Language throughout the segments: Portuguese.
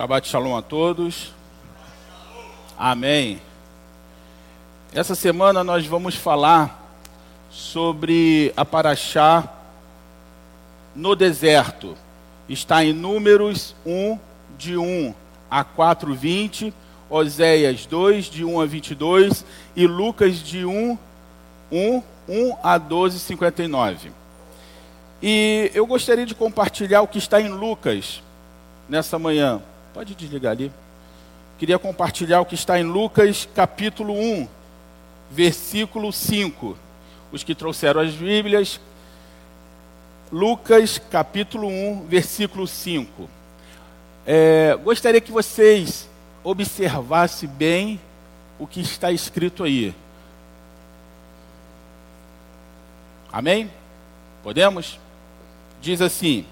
Shabbat Shalom a todos. Amém. Essa semana nós vamos falar sobre a Paraxá no deserto. Está em Números 1, de 1 a 4, 20, Oséias 2, de 1 a 22 e Lucas de 1, 1, 1 a 12, 59. E eu gostaria de compartilhar o que está em Lucas nessa manhã. Pode desligar ali. Queria compartilhar o que está em Lucas capítulo 1, versículo 5. Os que trouxeram as Bíblias, Lucas capítulo 1, versículo 5. É, gostaria que vocês observassem bem o que está escrito aí. Amém? Podemos? Diz assim: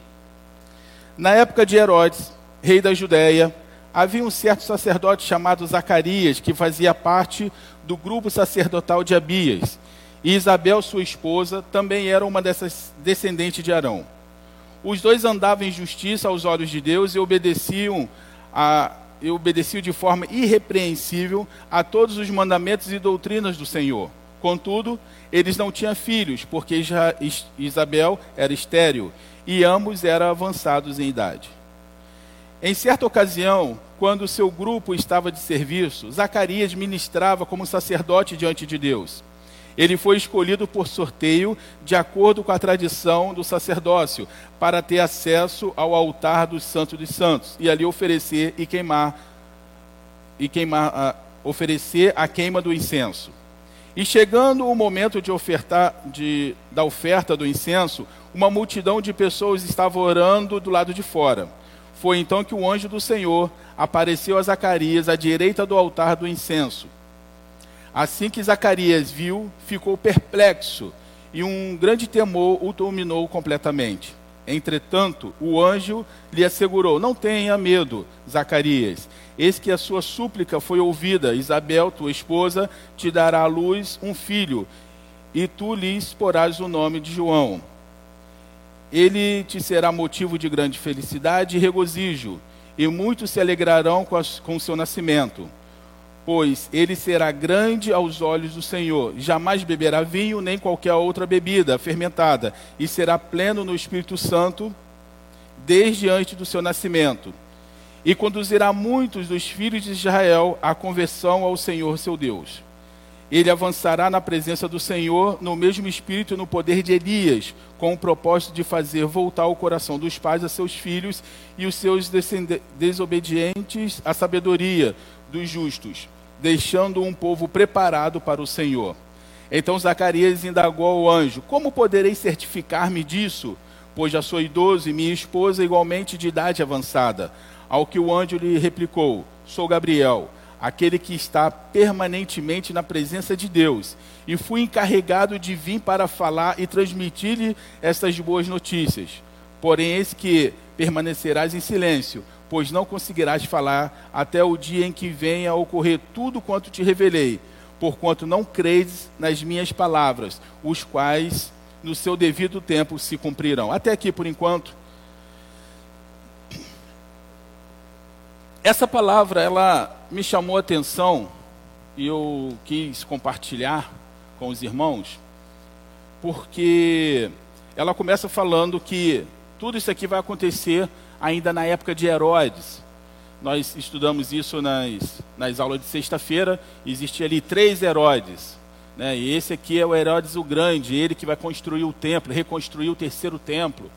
Na época de Herodes, rei da Judéia, havia um certo sacerdote chamado Zacarias, que fazia parte do grupo sacerdotal de Abias. E Isabel, sua esposa, também era uma dessas descendentes de Arão. Os dois andavam em justiça aos olhos de Deus e obedeciam, a, e obedeciam de forma irrepreensível a todos os mandamentos e doutrinas do Senhor. Contudo, eles não tinham filhos, porque Isabel era estéril e ambos eram avançados em idade. Em certa ocasião, quando o seu grupo estava de serviço, Zacarias ministrava como sacerdote diante de Deus. Ele foi escolhido por sorteio, de acordo com a tradição do sacerdócio, para ter acesso ao altar dos Santos dos Santos e ali oferecer e queimar e queimar, a, oferecer a queima do incenso. E chegando o momento de ofertar, de, da oferta do incenso, uma multidão de pessoas estava orando do lado de fora. Foi então que o anjo do Senhor apareceu a Zacarias à direita do altar do incenso. Assim que Zacarias viu, ficou perplexo e um grande temor o dominou completamente. Entretanto, o anjo lhe assegurou: Não tenha medo, Zacarias. Eis que a sua súplica foi ouvida. Isabel, tua esposa, te dará à luz um filho, e tu lhe porás o nome de João ele te será motivo de grande felicidade e regozijo, e muitos se alegrarão com, com o seu nascimento. Pois ele será grande aos olhos do Senhor, jamais beberá vinho nem qualquer outra bebida fermentada, e será pleno no Espírito Santo desde antes do seu nascimento. E conduzirá muitos dos filhos de Israel à conversão ao Senhor seu Deus ele avançará na presença do Senhor no mesmo espírito e no poder de Elias, com o propósito de fazer voltar o coração dos pais a seus filhos e os seus desobedientes à sabedoria dos justos, deixando um povo preparado para o Senhor. Então Zacarias indagou ao anjo: Como poderei certificar-me disso? Pois já sou idoso e minha esposa igualmente de idade avançada. Ao que o anjo lhe replicou: Sou Gabriel aquele que está permanentemente na presença de Deus, e fui encarregado de vir para falar e transmitir-lhe estas boas notícias. Porém, eis que permanecerás em silêncio, pois não conseguirás falar até o dia em que venha a ocorrer tudo quanto te revelei, porquanto não credes nas minhas palavras, os quais no seu devido tempo se cumprirão. Até aqui por enquanto. Essa palavra, ela me chamou a atenção e eu quis compartilhar com os irmãos, porque ela começa falando que tudo isso aqui vai acontecer ainda na época de Herodes. Nós estudamos isso nas, nas aulas de sexta-feira. Existia ali três Herodes. Né? E esse aqui é o Herodes o Grande, ele que vai construir o templo, reconstruir o terceiro templo.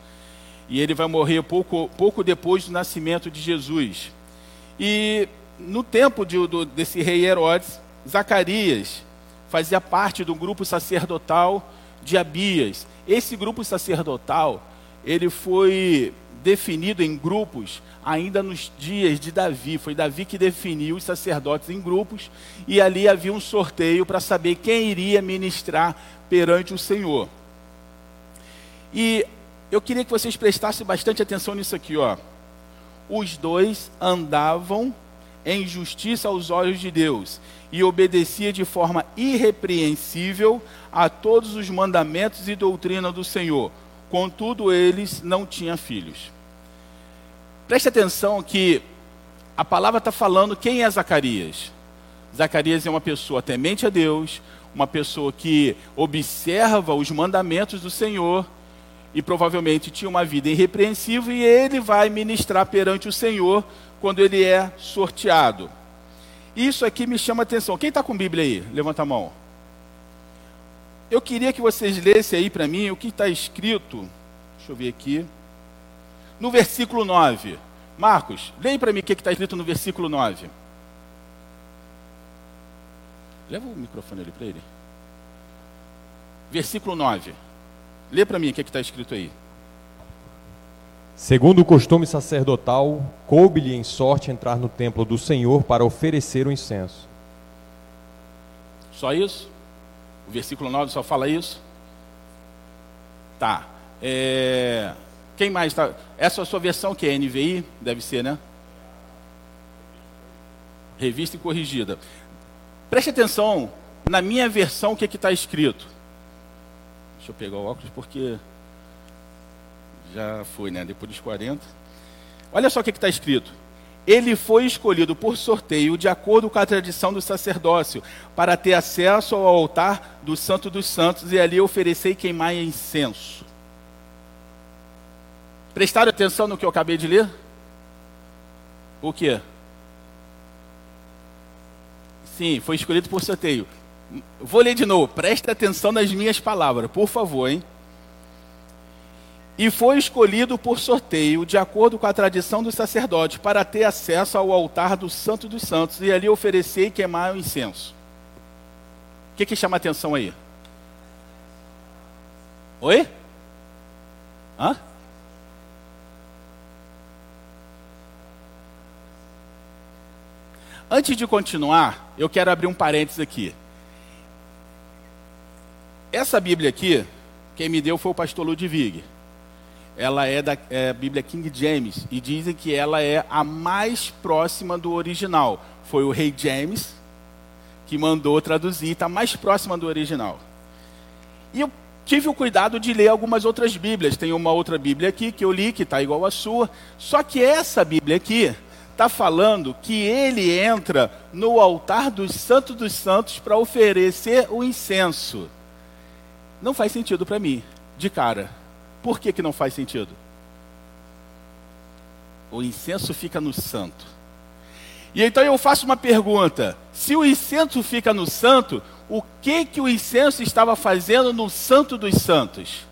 E ele vai morrer pouco, pouco depois do nascimento de Jesus. E no tempo de, do, desse rei Herodes, Zacarias fazia parte do grupo sacerdotal de Abias. Esse grupo sacerdotal, ele foi definido em grupos ainda nos dias de Davi. Foi Davi que definiu os sacerdotes em grupos e ali havia um sorteio para saber quem iria ministrar perante o Senhor. E eu queria que vocês prestassem bastante atenção nisso aqui, ó. Os dois andavam em justiça aos olhos de Deus e obedecia de forma irrepreensível a todos os mandamentos e doutrina do Senhor. Contudo, eles não tinham filhos. Preste atenção que a palavra está falando quem é Zacarias. Zacarias é uma pessoa temente a Deus, uma pessoa que observa os mandamentos do Senhor e provavelmente tinha uma vida irrepreensível e ele vai ministrar perante o Senhor quando ele é sorteado. Isso aqui me chama atenção. Quem está com Bíblia aí? Levanta a mão. Eu queria que vocês lessem aí para mim o que está escrito. Deixa eu ver aqui. No versículo 9. Marcos, leia para mim o que está escrito no versículo 9. Leva o microfone ali para ele. Versículo 9. Lê para mim o que está escrito aí. Segundo o costume sacerdotal, coube-lhe em sorte entrar no templo do Senhor para oferecer o incenso. Só isso? O versículo 9 só fala isso? Tá. É... Quem mais está? Essa é a sua versão que é NVI? Deve ser, né? Revista e corrigida. Preste atenção na minha versão o que está escrito. Deixa eu pegar o óculos porque já foi, né? Depois dos 40. Olha só o que está escrito. Ele foi escolhido por sorteio de acordo com a tradição do sacerdócio, para ter acesso ao altar do Santo dos Santos e ali oferecer e queimar incenso. Prestaram atenção no que eu acabei de ler? O que? Sim, foi escolhido por sorteio. Vou ler de novo, preste atenção nas minhas palavras, por favor, hein? E foi escolhido por sorteio, de acordo com a tradição dos sacerdotes, para ter acesso ao altar do Santo dos Santos e ali oferecer e queimar o incenso. O que, que chama atenção aí? Oi? Hã? Antes de continuar, eu quero abrir um parênteses aqui. Essa Bíblia aqui, quem me deu foi o pastor Ludwig. Ela é da é, Bíblia King James e dizem que ela é a mais próxima do original. Foi o rei James que mandou traduzir, está mais próxima do original. E eu tive o cuidado de ler algumas outras Bíblias. Tem uma outra Bíblia aqui que eu li, que está igual à sua. Só que essa Bíblia aqui está falando que ele entra no altar dos santos dos santos para oferecer o incenso não faz sentido para mim, de cara. Por que, que não faz sentido? O incenso fica no santo. E então eu faço uma pergunta: se o incenso fica no santo, o que que o incenso estava fazendo no santo dos santos?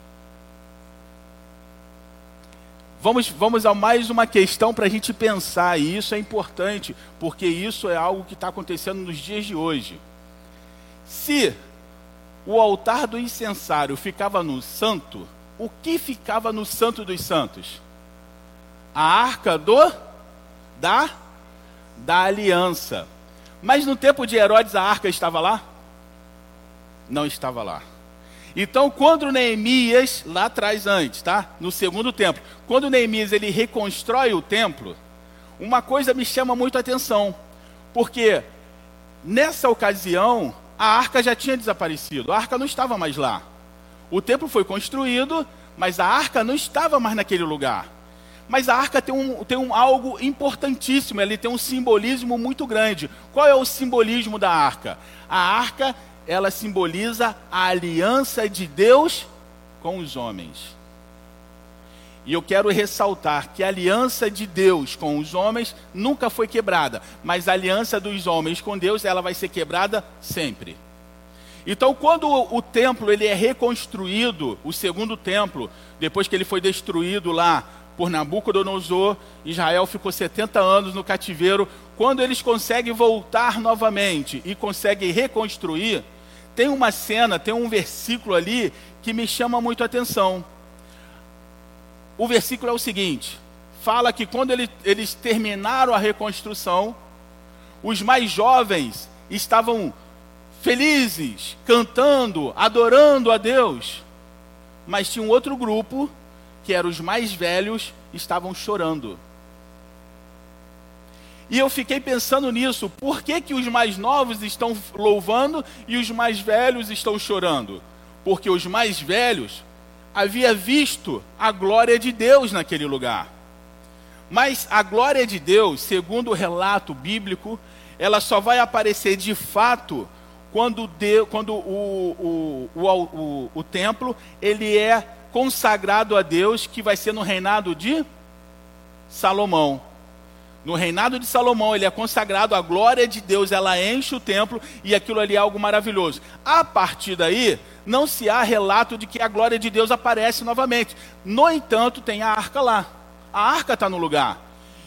Vamos, vamos a mais uma questão para a gente pensar, e isso é importante, porque isso é algo que está acontecendo nos dias de hoje. Se o altar do incensário ficava no santo, o que ficava no santo dos santos? A arca do da da aliança. Mas no tempo de Herodes a arca estava lá? Não estava lá. Então, quando Neemias, lá atrás antes, tá? No segundo templo, quando Neemias ele reconstrói o templo, uma coisa me chama muito a atenção, porque nessa ocasião a arca já tinha desaparecido, a arca não estava mais lá. O templo foi construído, mas a arca não estava mais naquele lugar. Mas a arca tem, um, tem um, algo importantíssimo, ele tem um simbolismo muito grande. Qual é o simbolismo da arca? A arca, ela simboliza a aliança de Deus com os homens. E eu quero ressaltar que a aliança de Deus com os homens nunca foi quebrada, mas a aliança dos homens com Deus, ela vai ser quebrada sempre. Então, quando o, templo ele é reconstruído, o segundo templo, depois que ele foi destruído lá por Nabucodonosor, Israel ficou 70 anos no cativeiro. Quando eles conseguem voltar novamente e conseguem reconstruir, tem uma cena, tem um versículo ali que me chama muito a atenção o versículo é o seguinte: fala que quando ele, eles terminaram a reconstrução, os mais jovens estavam felizes, cantando, adorando a Deus. Mas tinha um outro grupo, que eram os mais velhos, estavam chorando. E eu fiquei pensando nisso, por que, que os mais novos estão louvando e os mais velhos estão chorando? Porque os mais velhos havia visto a glória de Deus naquele lugar. Mas a glória de Deus, segundo o relato bíblico, ela só vai aparecer de fato quando, Deus, quando o, o, o, o, templo ele é consagrado a Deus, que vai ser no reinado de Salomão. No reinado de Salomão, ele é consagrado, a glória de Deus, ela enche o templo e aquilo ali é algo maravilhoso. A partir daí, não se há relato de que a glória de Deus aparece novamente. No entanto, tem a arca lá. A arca está no lugar.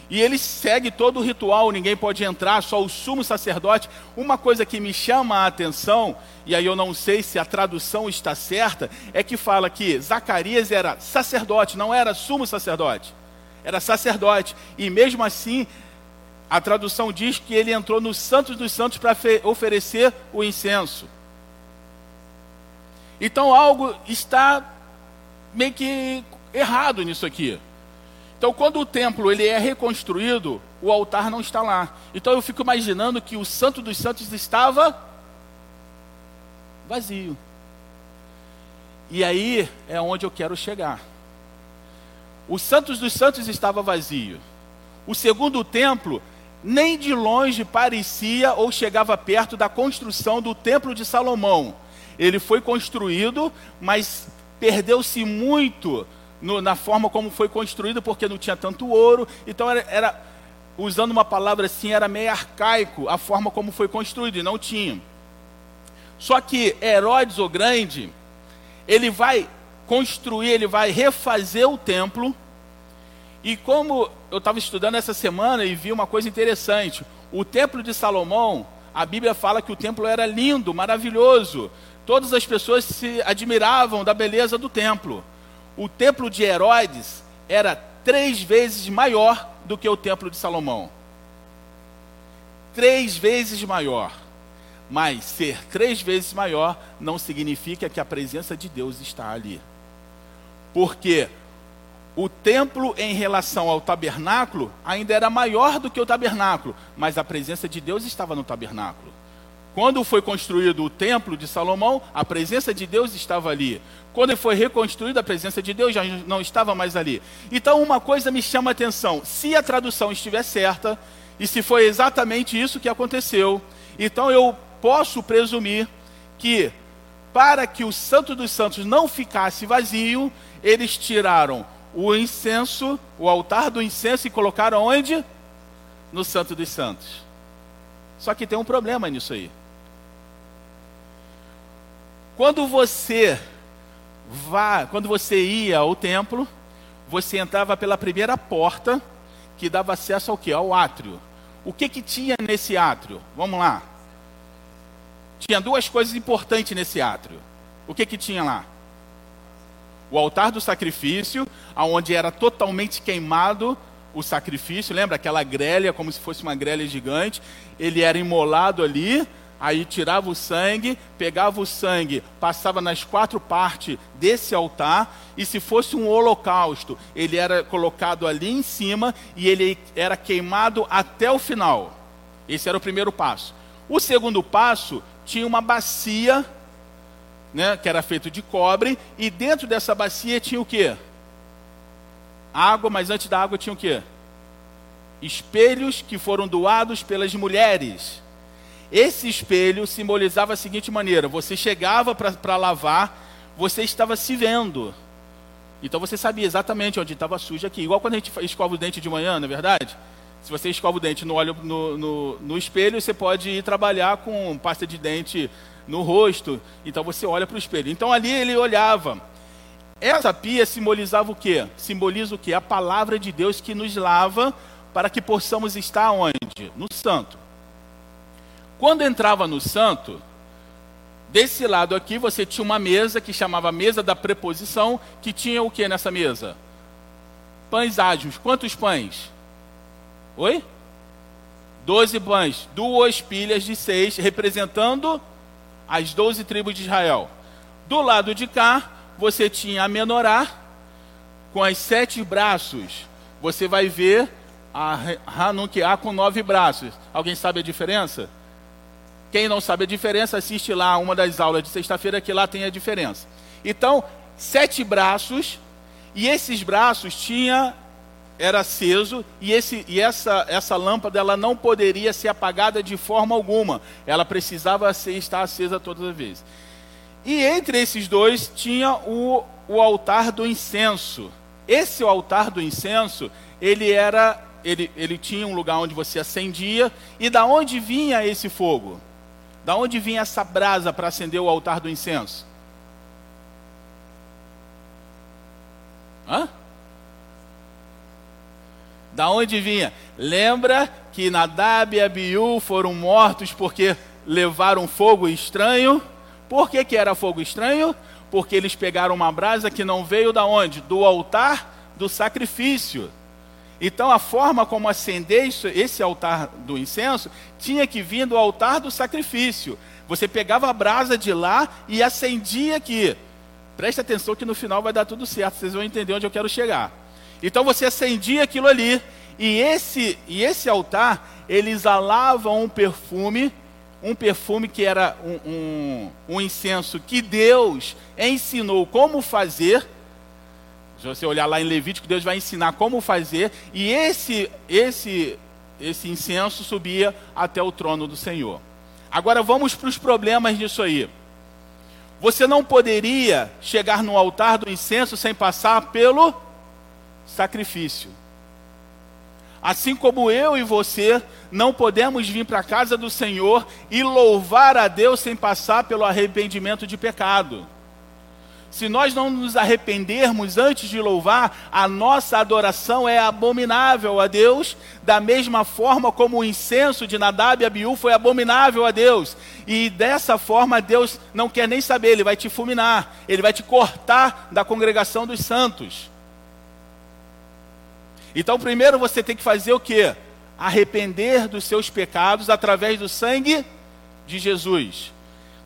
E ele segue todo o ritual, ninguém pode entrar, só o sumo sacerdote. Uma coisa que me chama a atenção, e aí eu não sei se a tradução está certa, é que fala que Zacarias era sacerdote, não era sumo sacerdote. Era sacerdote. E mesmo assim, a tradução diz que ele entrou no Santos dos Santos para oferecer o incenso. Então algo está meio que errado nisso aqui. Então, quando o templo ele é reconstruído, o altar não está lá. Então, eu fico imaginando que o Santo dos Santos estava vazio. E aí é onde eu quero chegar. O Santos dos Santos estava vazio. O segundo templo nem de longe parecia ou chegava perto da construção do templo de Salomão. Ele foi construído, mas perdeu-se muito no, na forma como foi construído, porque não tinha tanto ouro. Então era, era, usando uma palavra assim, era meio arcaico a forma como foi construído, e não tinha. Só que Herodes o Grande, ele vai construir, ele vai refazer o templo. E como eu estava estudando essa semana e vi uma coisa interessante, o templo de Salomão, a Bíblia fala que o templo era lindo, maravilhoso. Todas as pessoas se admiravam da beleza do templo o templo de Herodes era três vezes maior do que o templo de Salomão. Três vezes maior. Mas ser três vezes maior não significa que a presença de Deus está ali. Porque o templo em relação ao tabernáculo ainda era maior do que o tabernáculo, mas a presença de Deus estava no tabernáculo. Quando foi construído o templo de Salomão, a presença de Deus estava ali. Quando foi reconstruído, a presença de Deus já não estava mais ali. Então, uma coisa me chama a atenção: se a tradução estiver certa, e se foi exatamente isso que aconteceu, então eu posso presumir que, para que o Santo dos Santos não ficasse vazio, eles tiraram o incenso, o altar do incenso, e colocaram onde? No Santo dos Santos. Só que tem um problema nisso aí. Quando você vá, quando você ia ao templo, você entrava pela primeira porta que dava acesso ao que? Ao átrio. O que que tinha nesse átrio? Vamos lá. Tinha duas coisas importantes nesse átrio. O que que tinha lá? O altar do sacrifício, aonde era totalmente queimado o sacrifício, lembra aquela grelha como se fosse uma grelha gigante? Ele era imolado ali, Aí tirava o sangue, pegava o sangue, passava nas quatro partes desse altar, e se fosse um holocausto, ele era colocado ali em cima e ele era queimado até o final. Esse era o primeiro passo. O segundo passo tinha uma bacia, né, que era feito de cobre, e dentro dessa bacia tinha o quê? Água, mas antes da água tinha o quê? Espelhos que foram doados pelas mulheres esse espelho simbolizava a seguinte maneira: você chegava para lavar, você estava se vendo. Então você sabia exatamente onde estava sujo aqui. Igual quando a gente escova o dente de manhã, não é verdade? Se você escova o dente no, olho, no, no, no espelho, você pode ir trabalhar com pasta de dente no rosto. Então você olha para o espelho. Então ali ele olhava. Essa pia simbolizava o quê? Simboliza o quê? A palavra de Deus que nos lava para que possamos estar onde? No santo. Quando entrava no santo, desse lado aqui você tinha uma mesa que chamava mesa da preposição, que tinha o que nessa mesa? Pães ágios. Quantos pães? Oi? Doze pães, duas pilhas de seis, representando as doze tribos de Israel. Do lado de cá, você tinha a menorá, com as sete braços. Você vai ver a Hanukkah com nove braços. Alguém sabe a diferença? Quem não sabe a diferença, assiste lá uma das aulas de sexta-feira que lá tem a diferença. Então, sete braços, e esses braços tinha era aceso e, esse, e essa, essa lâmpada ela não poderia ser apagada de forma alguma. Ela precisava ser, estar acesa todas as vezes. E entre esses dois tinha o, o altar do incenso. Esse altar do incenso, ele era, ele, ele tinha um lugar onde você acendia. E da onde vinha esse fogo? Da onde vinha essa brasa para acender o altar do incenso? Hã? Da onde vinha? Lembra que Nadab e Abiú foram mortos porque levaram fogo estranho? Por que, que era fogo estranho? Porque eles pegaram uma brasa que não veio da onde? Do altar do sacrifício. Então a forma como acender isso, esse altar do incenso tinha que vir do altar do sacrifício. Você pegava a brasa de lá e acendia aqui. Preste atenção que no final vai dar tudo certo, vocês vão entender onde eu quero chegar. Então você acendia aquilo ali, e esse, e esse altar, ele exalava um perfume, um perfume que era um, um, um incenso que Deus ensinou como fazer. Se você olhar lá em Levítico, Deus vai ensinar como fazer, e esse, esse, esse incenso subia até o trono do Senhor. Agora vamos para os problemas disso aí. Você não poderia chegar no altar do incenso sem passar pelo sacrifício. Assim como eu e você não podemos vir para a casa do Senhor e louvar a Deus sem passar pelo arrependimento de pecado. Se nós não nos arrependermos antes de louvar, a nossa adoração é abominável a Deus, da mesma forma como o incenso de Nadab e Abiú foi abominável a Deus. E dessa forma Deus não quer nem saber, ele vai te fulminar, ele vai te cortar da congregação dos santos. Então, primeiro você tem que fazer o que? Arrepender dos seus pecados através do sangue de Jesus.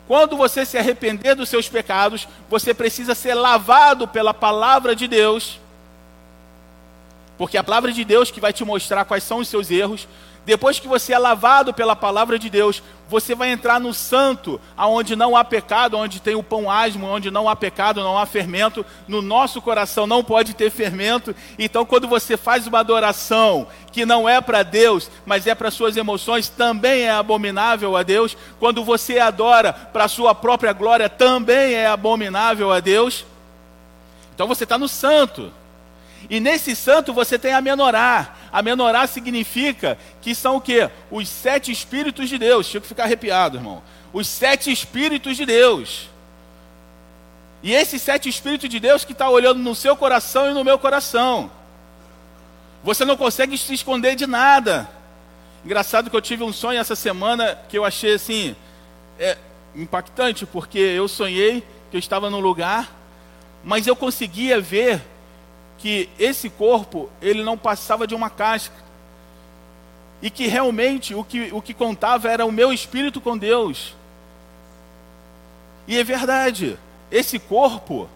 Quando você se arrepender dos seus pecados, você precisa ser lavado pela palavra de Deus. Porque é a palavra de Deus que vai te mostrar quais são os seus erros, depois que você é lavado pela palavra de Deus, você vai entrar no santo, aonde não há pecado, onde tem o pão asmo, onde não há pecado, não há fermento. No nosso coração não pode ter fermento. Então, quando você faz uma adoração que não é para Deus, mas é para suas emoções, também é abominável a Deus. Quando você adora para sua própria glória, também é abominável a Deus. Então você está no santo. E nesse santo você tem a menorá. A menorá significa que são o quê? Os sete espíritos de Deus. Tinha que ficar arrepiado, irmão. Os sete espíritos de Deus. E esses sete espíritos de Deus que está olhando no seu coração e no meu coração. Você não consegue se esconder de nada. Engraçado que eu tive um sonho essa semana que eu achei assim é, impactante, porque eu sonhei que eu estava num lugar, mas eu conseguia ver que esse corpo ele não passava de uma casca e que realmente o que, o que contava era o meu espírito com Deus. E é verdade, esse corpo,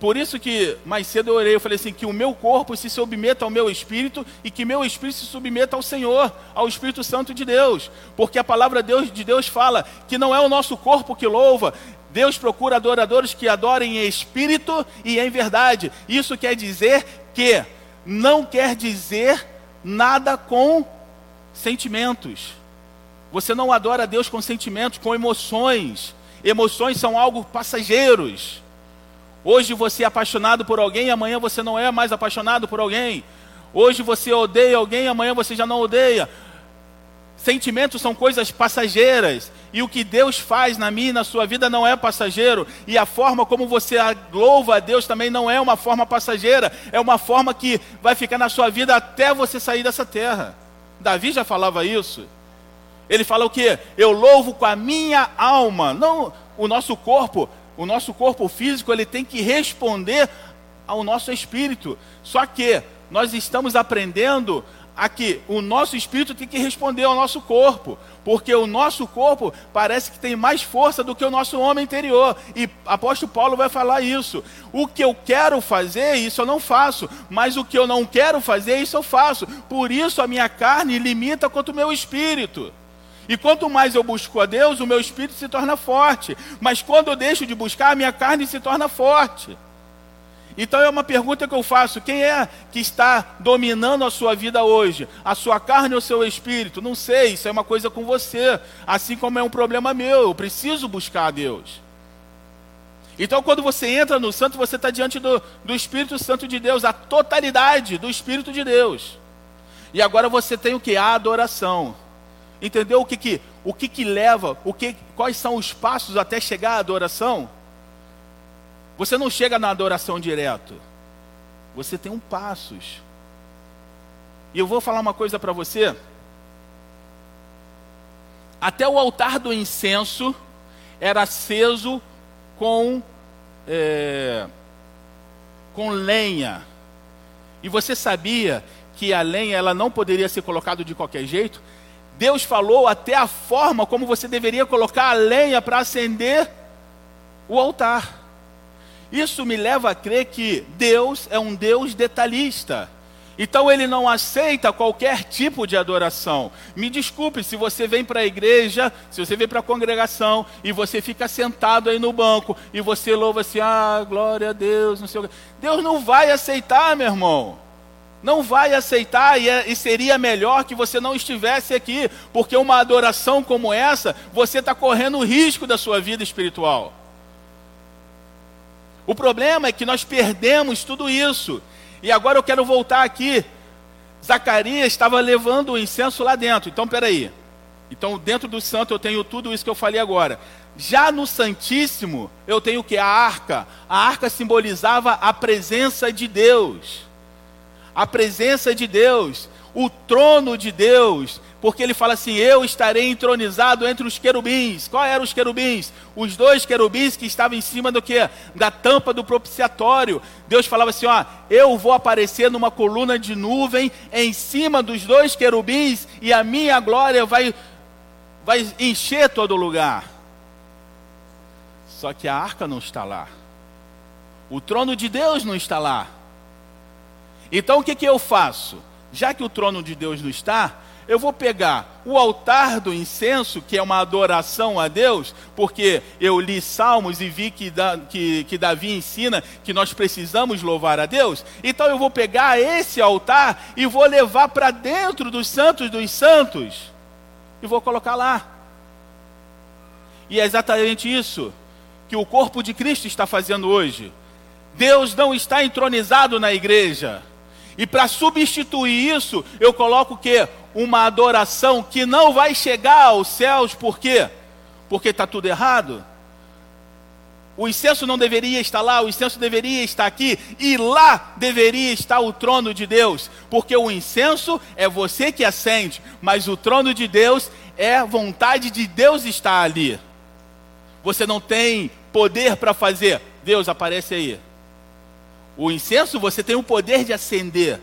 por isso que mais cedo eu orei, eu falei assim: que o meu corpo se submeta ao meu espírito e que meu espírito se submeta ao Senhor, ao Espírito Santo de Deus, porque a palavra de Deus fala que não é o nosso corpo que louva, Deus procura adoradores que adorem em espírito e em verdade. Isso quer dizer que não quer dizer nada com sentimentos. Você não adora a Deus com sentimentos, com emoções. Emoções são algo passageiros. Hoje você é apaixonado por alguém, amanhã você não é mais apaixonado por alguém. Hoje você odeia alguém, amanhã você já não odeia. Sentimentos são coisas passageiras. E o que Deus faz na minha e na sua vida não é passageiro. E a forma como você louva a Deus também não é uma forma passageira. É uma forma que vai ficar na sua vida até você sair dessa terra. Davi já falava isso. Ele fala o quê? Eu louvo com a minha alma. Não o nosso corpo. O nosso corpo físico ele tem que responder ao nosso espírito. Só que nós estamos aprendendo aqui, o nosso espírito tem que responder ao nosso corpo, porque o nosso corpo parece que tem mais força do que o nosso homem interior. E apóstolo Paulo vai falar isso. O que eu quero fazer, isso eu não faço, mas o que eu não quero fazer, isso eu faço. Por isso a minha carne limita quanto o meu espírito. E quanto mais eu busco a Deus, o meu espírito se torna forte. Mas quando eu deixo de buscar, a minha carne se torna forte. Então é uma pergunta que eu faço: quem é que está dominando a sua vida hoje? A sua carne ou o seu espírito? Não sei, isso é uma coisa com você, assim como é um problema meu, eu preciso buscar a Deus. Então, quando você entra no santo, você está diante do, do Espírito Santo de Deus, a totalidade do Espírito de Deus. E agora você tem o que? A adoração. Entendeu o que, que, o que, que leva, o que, quais são os passos até chegar à adoração? Você não chega na adoração direto. Você tem um passos. E eu vou falar uma coisa para você. Até o altar do incenso era aceso com, é, com lenha. E você sabia que a lenha ela não poderia ser colocada de qualquer jeito? Deus falou até a forma como você deveria colocar a lenha para acender o altar. Isso me leva a crer que Deus é um Deus detalhista. Então ele não aceita qualquer tipo de adoração. Me desculpe se você vem para a igreja, se você vem para a congregação e você fica sentado aí no banco e você louva assim: "Ah, glória a Deus", não sei o quê. Deus não vai aceitar, meu irmão. Não vai aceitar e, é, e seria melhor que você não estivesse aqui, porque uma adoração como essa, você está correndo risco da sua vida espiritual. O problema é que nós perdemos tudo isso. E agora eu quero voltar aqui. Zacarias estava levando o incenso lá dentro. Então, peraí. Então, dentro do santo eu tenho tudo isso que eu falei agora. Já no Santíssimo, eu tenho o que? A arca. A arca simbolizava a presença de Deus. A presença de Deus. O trono de Deus porque ele fala assim: Eu estarei entronizado entre os querubins. Qual eram os querubins? Os dois querubins que estavam em cima do que? Da tampa do propiciatório. Deus falava assim: Ó, eu vou aparecer numa coluna de nuvem em cima dos dois querubins e a minha glória vai, vai encher todo lugar. Só que a arca não está lá. O trono de Deus não está lá. Então o que, que eu faço? Já que o trono de Deus não está, eu vou pegar o altar do incenso, que é uma adoração a Deus, porque eu li Salmos e vi que, que, que Davi ensina que nós precisamos louvar a Deus. Então eu vou pegar esse altar e vou levar para dentro dos santos dos santos e vou colocar lá. E é exatamente isso que o corpo de Cristo está fazendo hoje. Deus não está entronizado na igreja. E para substituir isso, eu coloco o quê? Uma adoração que não vai chegar aos céus, por quê? Porque está tudo errado. O incenso não deveria estar lá, o incenso deveria estar aqui, e lá deveria estar o trono de Deus, porque o incenso é você que acende, mas o trono de Deus é vontade de Deus estar ali. Você não tem poder para fazer, Deus aparece aí. O incenso você tem o poder de acender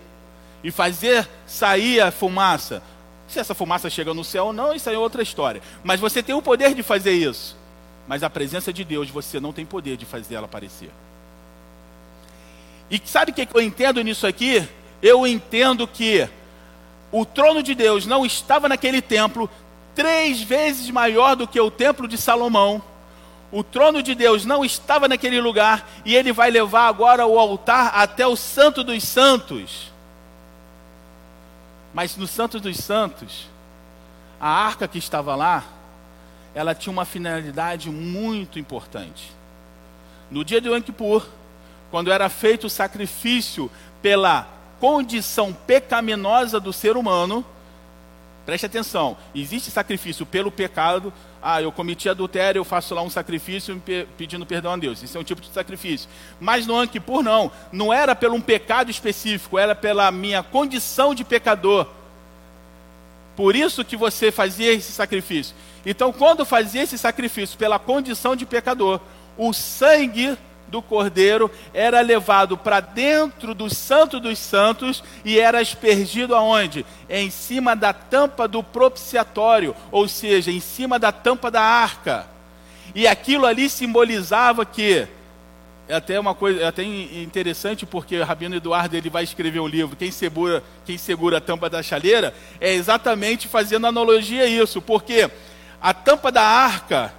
e fazer sair a fumaça. Se essa fumaça chega no céu ou não, isso aí é outra história. Mas você tem o poder de fazer isso. Mas a presença de Deus você não tem poder de fazer ela aparecer. E sabe o que eu entendo nisso aqui? Eu entendo que o trono de Deus não estava naquele templo três vezes maior do que o templo de Salomão o trono de Deus não estava naquele lugar e ele vai levar agora o altar até o Santo dos Santos. Mas no Santo dos Santos, a arca que estava lá, ela tinha uma finalidade muito importante. No dia de Yom quando era feito o sacrifício pela condição pecaminosa do ser humano, preste atenção, existe sacrifício pelo pecado, ah, eu cometi adultério, eu faço lá um sacrifício pedindo perdão a Deus. Isso é um tipo de sacrifício. Mas no Anquipur não. Não era pelo um pecado específico, era pela minha condição de pecador. Por isso que você fazia esse sacrifício. Então, quando fazia esse sacrifício pela condição de pecador, o sangue do cordeiro era levado para dentro do santo dos santos e era aspergido aonde? Em cima da tampa do propiciatório, ou seja, em cima da tampa da arca. E aquilo ali simbolizava que é até uma coisa é até interessante porque o Rabino Eduardo ele vai escrever um livro quem segura quem segura a tampa da chaleira é exatamente fazendo analogia a isso porque a tampa da arca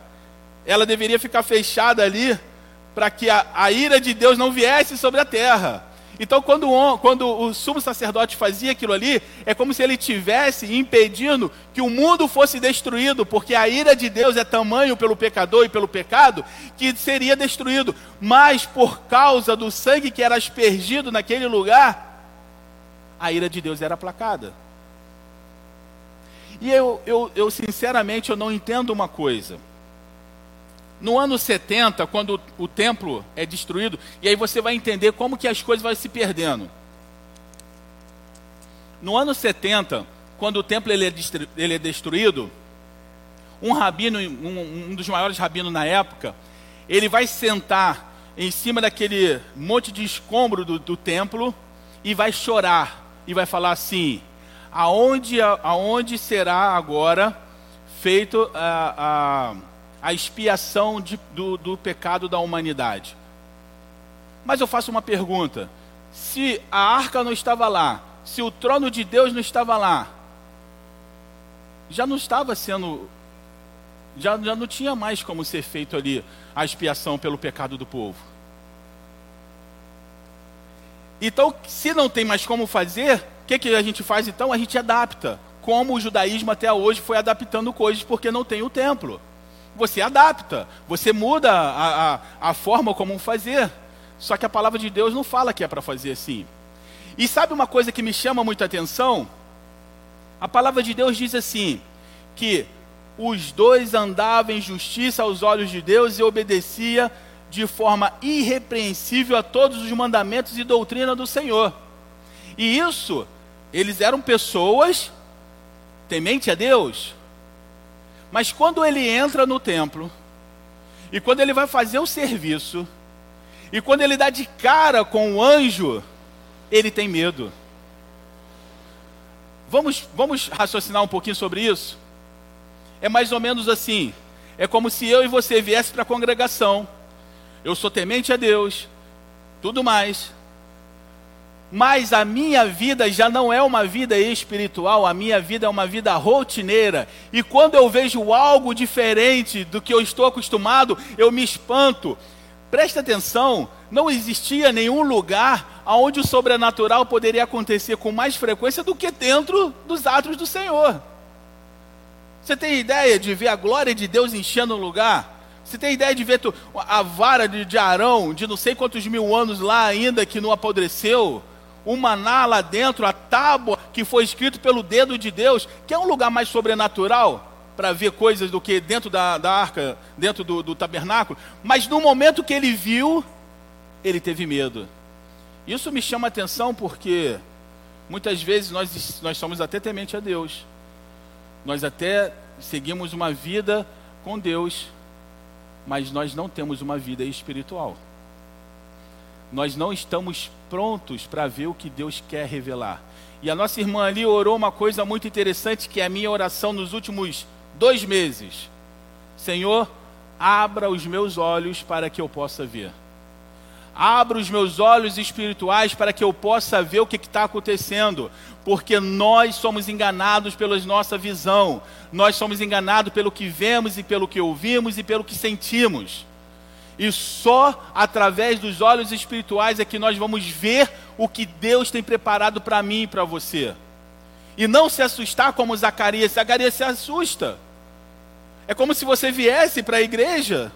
ela deveria ficar fechada ali para que a, a ira de Deus não viesse sobre a terra. Então, quando o, quando o sumo sacerdote fazia aquilo ali, é como se ele tivesse impedindo que o mundo fosse destruído, porque a ira de Deus é tamanho pelo pecador e pelo pecado, que seria destruído. Mas por causa do sangue que era aspergido naquele lugar, a ira de Deus era aplacada. E eu, eu, eu sinceramente, eu não entendo uma coisa. No ano 70, quando o, templo é destruído, e aí você vai entender como que as coisas vão se perdendo. No ano 70, quando o templo ele é, ele é destruído, um rabino, um, um dos maiores rabinos na época, ele vai sentar em cima daquele monte de escombro do, do templo e vai chorar e vai falar assim: aonde, aonde será agora feito a, a a expiação de, do, do pecado da humanidade. Mas eu faço uma pergunta: se a arca não estava lá, se o trono de Deus não estava lá, já não estava sendo. Já, já não tinha mais como ser feito ali a expiação pelo pecado do povo. Então, se não tem mais como fazer, o que, que a gente faz então? A gente adapta. Como o judaísmo até hoje foi adaptando coisas porque não tem o templo você adapta, você muda a, a, a forma como fazer. Só que a palavra de Deus não fala que é para fazer assim. E sabe uma coisa que me chama muita atenção? A palavra de Deus diz assim: que os dois andavam em justiça aos olhos de Deus e obedecia de forma irrepreensível a todos os mandamentos e doutrina do Senhor. E isso, eles eram pessoas temente a Deus, mas quando ele entra no templo, e quando ele vai fazer o serviço, e quando ele dá de cara com o anjo, ele tem medo. Vamos, vamos raciocinar um pouquinho sobre isso? É mais ou menos assim: é como se eu e você viesse para a congregação, eu sou temente a Deus, tudo mais, mas a minha vida já não é uma vida espiritual, a minha vida é uma vida rotineira. E quando eu vejo algo diferente do que eu estou acostumado, eu me espanto. Presta atenção, não existia nenhum lugar onde o sobrenatural poderia acontecer com mais frequência do que dentro dos atos do Senhor. Você tem ideia de ver a glória de Deus enchendo o lugar? Você tem ideia de ver a vara de Arão, de não sei quantos mil anos lá ainda, que não apodreceu? O maná lá dentro, a tábua que foi escrito pelo dedo de Deus, que é um lugar mais sobrenatural para ver coisas do que dentro da, da arca, dentro do, do tabernáculo. Mas no momento que ele viu, ele teve medo. Isso me chama a atenção porque muitas vezes nós, nós somos até temente a Deus. Nós até seguimos uma vida com Deus, mas nós não temos uma vida espiritual nós não estamos prontos para ver o que Deus quer revelar. E a nossa irmã ali orou uma coisa muito interessante, que é a minha oração nos últimos dois meses: Senhor, abra os meus olhos para que eu possa ver. Abra os meus olhos espirituais para que eu possa ver o que está acontecendo, porque nós somos enganados pela nossa visão, nós somos enganados pelo que vemos e pelo que ouvimos e pelo que sentimos. E só através dos olhos espirituais é que nós vamos ver o que Deus tem preparado para mim e para você. E não se assustar como Zacarias. Zacarias se assusta. É como se você viesse para a igreja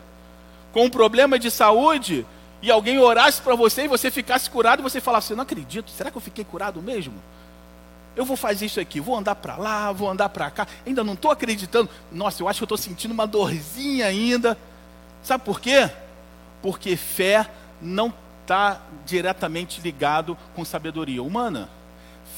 com um problema de saúde e alguém orasse para você e você ficasse curado e você falasse: Não acredito, será que eu fiquei curado mesmo? Eu vou fazer isso aqui, vou andar para lá, vou andar para cá, ainda não estou acreditando. Nossa, eu acho que eu estou sentindo uma dorzinha ainda. Sabe por quê? Porque fé não está diretamente ligado com sabedoria humana.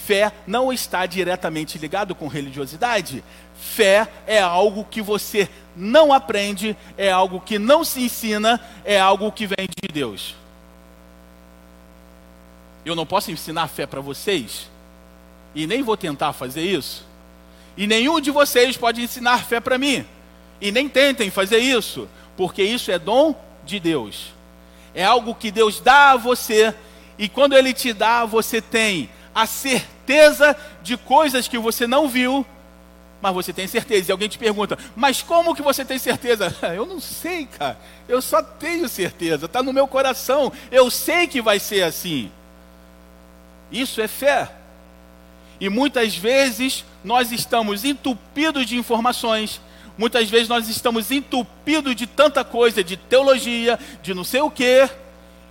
Fé não está diretamente ligado com religiosidade. Fé é algo que você não aprende, é algo que não se ensina, é algo que vem de Deus. Eu não posso ensinar fé para vocês, e nem vou tentar fazer isso, e nenhum de vocês pode ensinar fé para mim, e nem tentem fazer isso, porque isso é dom de Deus. É algo que Deus dá a você, e quando Ele te dá, você tem a certeza de coisas que você não viu, Mas você tem certeza. E alguém te pergunta, mas como que você tem certeza? Eu não sei, cara. Eu só tenho certeza. Está no meu coração. Eu sei que vai ser assim. Isso é fé. E muitas vezes nós estamos entupidos de informações, muitas vezes nós estamos entupidos de tanta coisa, de teologia, de não sei o quê,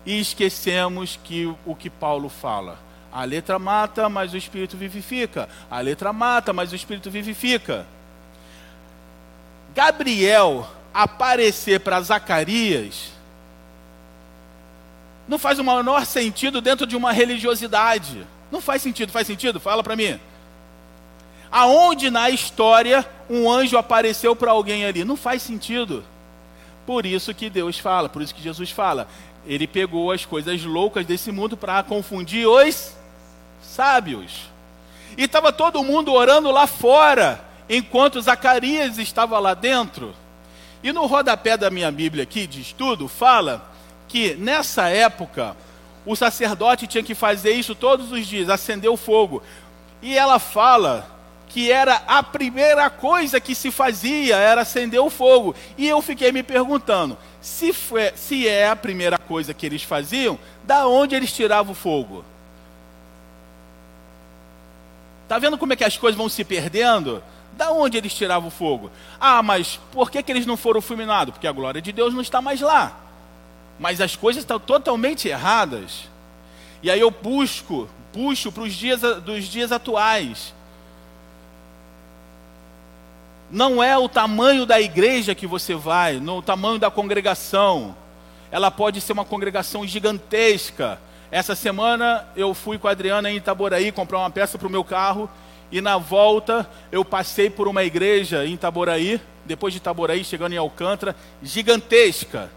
e esquecemos que o que Paulo fala. A letra mata, mas o espírito vivifica. A letra mata, mas o espírito vivifica. Gabriel aparecer para Zacarias não faz o menor sentido dentro de uma religiosidade. Não faz sentido, faz sentido? Fala para mim. Aonde na história um anjo apareceu para alguém ali? Não faz sentido. Por isso que Deus fala, por isso que Jesus fala. Ele pegou as coisas loucas desse mundo para confundir os sábios. E estava todo mundo orando lá fora, enquanto Zacarias estava lá dentro. E no rodapé da minha Bíblia aqui de estudo, fala que nessa época o sacerdote tinha que fazer isso todos os dias, acender o fogo. E ela fala que era a primeira coisa que se fazia, era acender o fogo. E eu fiquei me perguntando, se, foi, se é a primeira coisa que eles faziam, da onde eles tiravam o fogo? Tá vendo como é que as coisas vão se perdendo? Da onde eles tiravam o fogo? Ah, mas por que, que eles não foram fulminados? Porque a glória de Deus não está mais lá mas as coisas estão totalmente erradas. E aí eu busco, puxo para os dias dos dias atuais. Não é o tamanho da igreja que você vai, não o tamanho da congregação. Ela pode ser uma congregação gigantesca. Essa semana eu fui com a Adriana em Itaboraí comprar uma peça para o meu carro e na volta eu passei por uma igreja em Itaboraí, depois de Itaboraí chegando em Alcântara, gigantesca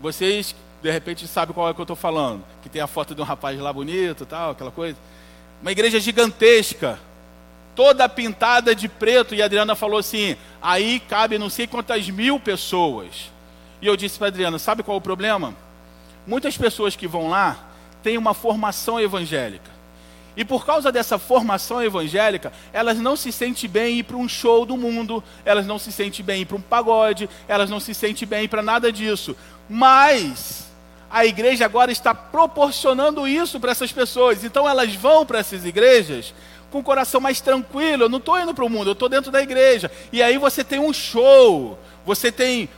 vocês, de repente, sabem qual é que eu estou falando. Que tem a foto de um rapaz lá bonito tal, aquela coisa. Uma igreja gigantesca, toda pintada de preto. E a Adriana falou assim: aí cabe não sei quantas mil pessoas. E eu disse para Adriana: sabe qual é o problema? Muitas pessoas que vão lá têm uma formação evangélica. E por causa dessa formação evangélica, elas não se sentem bem ir para um show do mundo, elas não se sentem bem ir para um pagode, elas não se sentem bem para nada disso. Mas a igreja agora está proporcionando isso para essas pessoas. Então elas vão para essas igrejas com o coração mais tranquilo. Eu não estou indo para o mundo, eu estou dentro da igreja. E aí você tem um show, você tem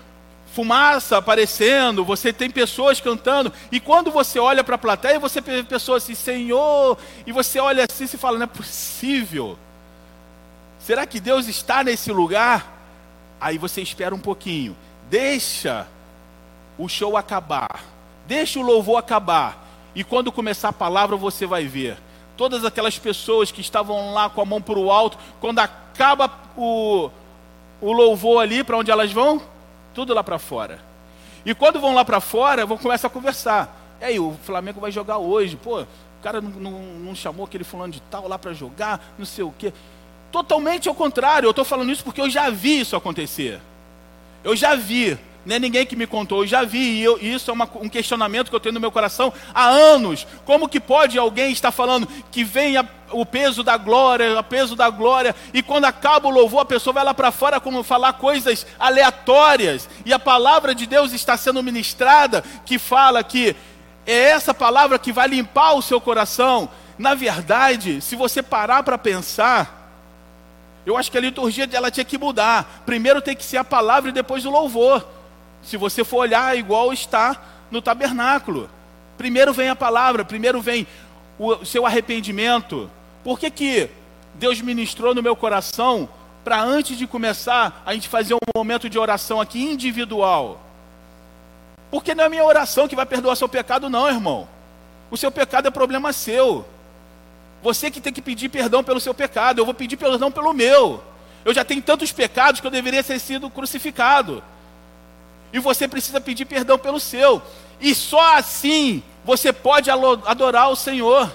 fumaça aparecendo, você tem pessoas cantando, e quando você olha para a plateia, você vê pessoas assim, Senhor, e você olha assim e fala, não é possível. Será que Deus está nesse lugar? Aí você espera um pouquinho, deixa o show acabar. Deixa o louvor acabar. E quando começar a palavra, você vai ver. Todas aquelas pessoas que estavam lá com a mão para o alto, quando acaba o, o louvor ali, para onde elas vão? Tudo lá para fora. E quando vão lá para fora, vão começar a conversar. E aí, o Flamengo vai jogar hoje. Pô, o cara não, não, não chamou aquele fulano de tal lá para jogar, não sei o quê. Totalmente ao contrário. Eu estou falando isso porque eu já vi isso acontecer. Eu já vi não é ninguém que me contou, eu já vi, e eu, isso é uma, um questionamento que eu tenho no meu coração há anos. Como que pode alguém estar falando que vem a, o peso da glória, o peso da glória, e quando acaba o louvor, a pessoa vai lá para fora como falar coisas aleatórias, e a palavra de Deus está sendo ministrada, que fala que é essa palavra que vai limpar o seu coração. Na verdade, se você parar para pensar, eu acho que a liturgia dela tinha que mudar. Primeiro tem que ser a palavra e depois o louvor. Se você for olhar, igual está no tabernáculo. Primeiro vem a palavra, primeiro vem o seu arrependimento. Por que, que Deus ministrou no meu coração para antes de começar a gente fazer um momento de oração aqui individual? Porque não é a minha oração que vai perdoar seu pecado, não, irmão. O seu pecado é problema seu. Você que tem que pedir perdão pelo seu pecado. Eu vou pedir perdão pelo meu. Eu já tenho tantos pecados que eu deveria ter sido crucificado. E você precisa pedir perdão pelo seu. E só assim você pode adorar o Senhor.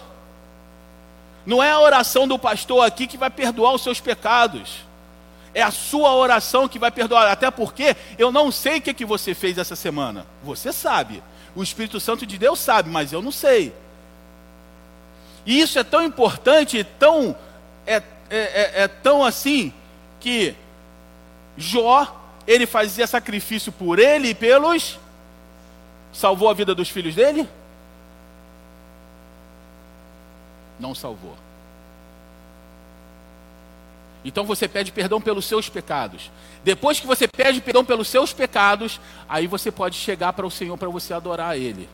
Não é a oração do pastor aqui que vai perdoar os seus pecados. É a sua oração que vai perdoar. Até porque eu não sei o que, que você fez essa semana. Você sabe. O Espírito Santo de Deus sabe, mas eu não sei. E isso é tão importante, tão, é, é, é, é tão assim que Jó, ele fazia sacrifício por ele e pelos. Salvou a vida dos filhos dele? Não salvou. Então você pede perdão pelos seus pecados. Depois que você pede perdão pelos seus pecados, aí você pode chegar para o Senhor para você adorar Ele.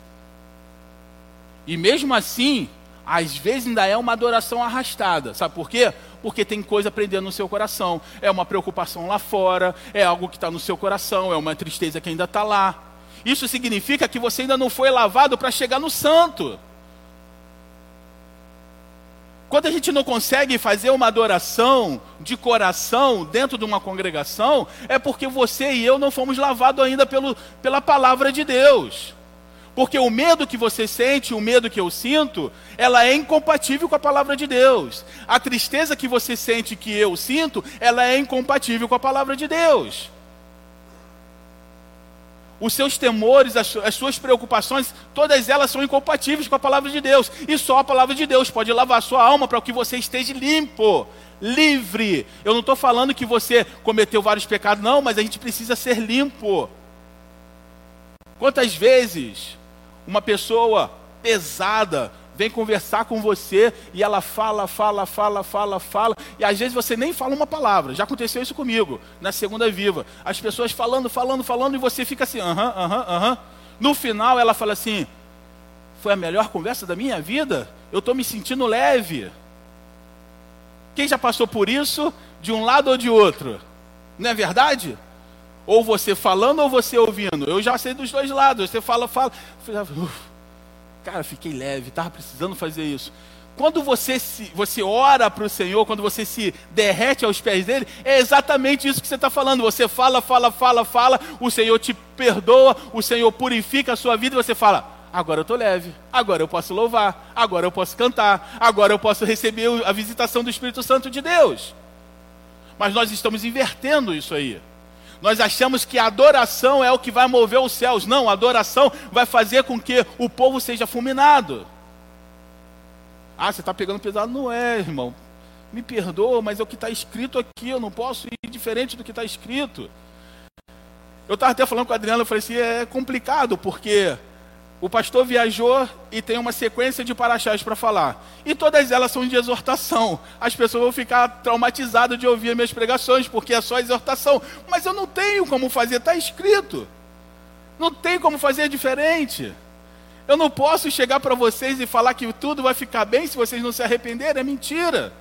E mesmo assim, às vezes ainda é uma adoração arrastada. Sabe por quê? Porque tem coisa prendendo no seu coração. É uma preocupação lá fora, é algo que está no seu coração, é uma tristeza que ainda está lá. Isso significa que você ainda não foi lavado para chegar no santo. Quando a gente não consegue fazer uma adoração de coração dentro de uma congregação, é porque você e eu não fomos lavados ainda pelo, pela palavra de Deus. Porque o medo que você sente, o medo que eu sinto, ela é incompatível com a palavra de Deus. A tristeza que você sente, que eu sinto, ela é incompatível com a palavra de Deus. Os seus temores, as, as suas preocupações, todas elas são incompatíveis com a palavra de Deus. E só a palavra de Deus pode lavar a sua alma para que você esteja limpo, livre. Eu não estou falando que você cometeu vários pecados, não, mas a gente precisa ser limpo. Quantas vezes uma pessoa pesada vem conversar com você e ela fala, fala, fala, fala, fala, e às vezes você nem fala uma palavra. Já aconteceu isso comigo, na segunda viva. As pessoas falando, falando, falando, e você fica assim, aham, aham, aham. No final ela fala assim: foi a melhor conversa da minha vida? Eu estou me sentindo leve. Quem já passou por isso, de um lado ou de outro? Não é verdade? Ou você falando ou você ouvindo. Eu já sei dos dois lados. Você fala, fala. Cara, fiquei leve, estava precisando fazer isso. Quando você, se, você ora para o Senhor, quando você se derrete aos pés dele, é exatamente isso que você está falando. Você fala, fala, fala, fala, o Senhor te perdoa, o Senhor purifica a sua vida e você fala: agora eu estou leve, agora eu posso louvar, agora eu posso cantar, agora eu posso receber a visitação do Espírito Santo de Deus. Mas nós estamos invertendo isso aí. Nós achamos que a adoração é o que vai mover os céus. Não, a adoração vai fazer com que o povo seja fulminado. Ah, você está pegando pesado? Não é, irmão. Me perdoa, mas é o que está escrito aqui. Eu não posso ir diferente do que está escrito. Eu estava até falando com a Adriana, eu falei assim: é complicado, porque o pastor viajou e tem uma sequência de paraxás para falar. E todas elas são de exortação. As pessoas vão ficar traumatizadas de ouvir minhas pregações, porque é só exortação. Mas eu não tenho como fazer, está escrito. Não tem como fazer diferente. Eu não posso chegar para vocês e falar que tudo vai ficar bem se vocês não se arrependerem, é mentira.